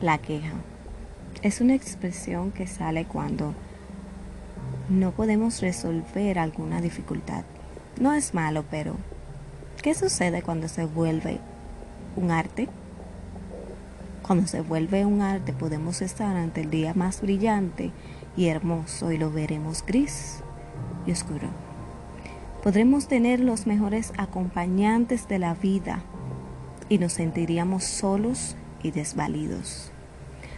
La queja es una expresión que sale cuando no podemos resolver alguna dificultad. No es malo, pero ¿qué sucede cuando se vuelve un arte? Cuando se vuelve un arte podemos estar ante el día más brillante y hermoso y lo veremos gris y oscuro. Podremos tener los mejores acompañantes de la vida y nos sentiríamos solos y desvalidos.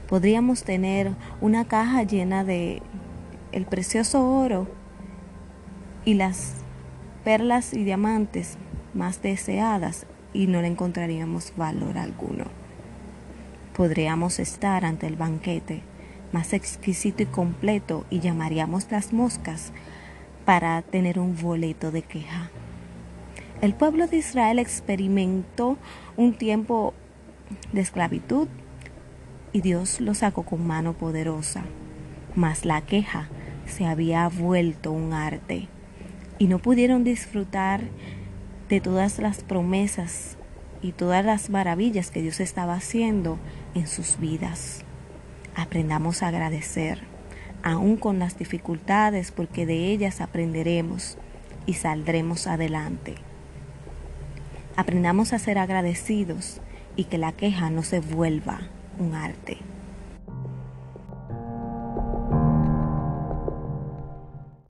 Podríamos tener una caja llena de el precioso oro y las perlas y diamantes más deseadas y no le encontraríamos valor alguno. Podríamos estar ante el banquete más exquisito y completo y llamaríamos las moscas para tener un boleto de queja. El pueblo de Israel experimentó un tiempo de esclavitud y Dios lo sacó con mano poderosa. Mas la queja se había vuelto un arte y no pudieron disfrutar de todas las promesas y todas las maravillas que Dios estaba haciendo en sus vidas. Aprendamos a agradecer, aún con las dificultades, porque de ellas aprenderemos y saldremos adelante. Aprendamos a ser agradecidos y que la queja no se vuelva un arte.